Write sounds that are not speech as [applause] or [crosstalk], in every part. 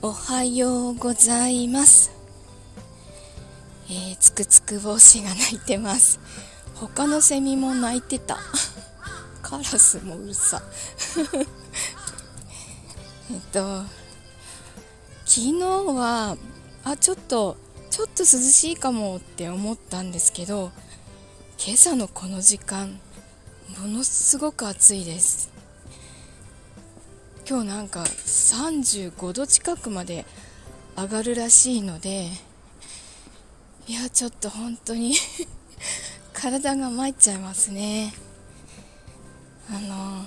おはようございます。えー、つくつく帽子が鳴いてます。他のセミも鳴いてた。[laughs] カラスもうるさ。[laughs] えっと、昨日は、あ、ちょっと、ちょっと涼しいかもって思ったんですけど、今朝のこの時間、ものすごく暑いです。今日なんか35度近くまで上がるらしいのでいやちょっと本当に [laughs] 体が参っちゃいますね。あの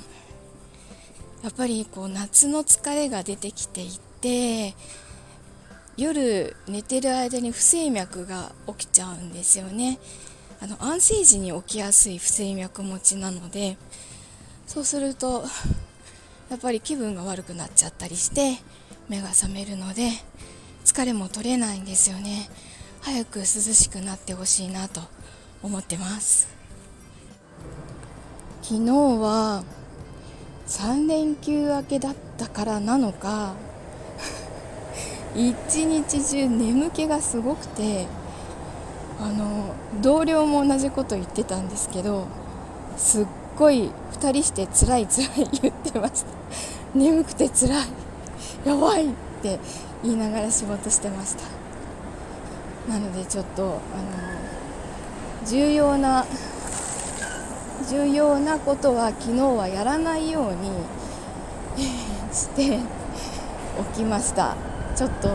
やっぱりこう夏の疲れが出てきていて夜寝てる間に不整脈が起きちゃうんですよね。あの安静時に起きやすい不整脈持ちなのでそうするとやっぱり気分が悪くなっちゃったりして目が覚めるので疲れも取れないんですよね。早く涼しくなってほしいなと思ってます。昨日は3連休明けだったからなのか [laughs] 一日中眠気がすごくてあの同僚も同じこと言ってたんですけどすっごい2人して辛い辛い言ってました。[laughs] 眠くて辛い。やばいって言いながら仕事してました。なのでちょっとあの重要な重要なことは昨日はやらないように [laughs] して起きました。ちょっと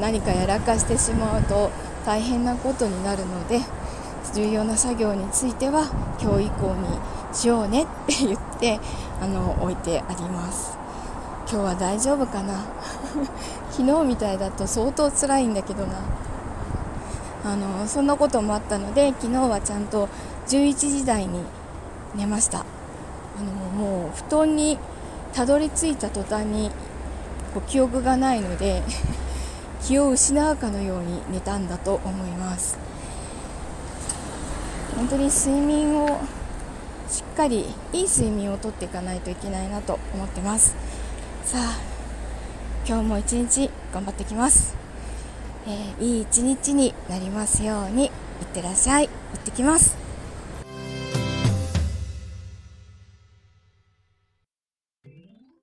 何かやらかしてしまうと大変なことになるので重要な作業については今日以降にしようねって言ってあの置いてあります。今日は大丈夫かな？[laughs] 昨日みたいだと相当辛いんだけどな。あのそんなこともあったので昨日はちゃんと11時台に寝ました。あのもう布団にたどり着いた途端にこう記憶がないので [laughs] 気を失うかのように寝たんだと思います。本当に睡眠をしっかりいい睡眠をとっていかないといけないなと思ってます。さあ今日も一日頑張ってきます、えーいい一日になりますようにいってらっしゃい。行ってきます。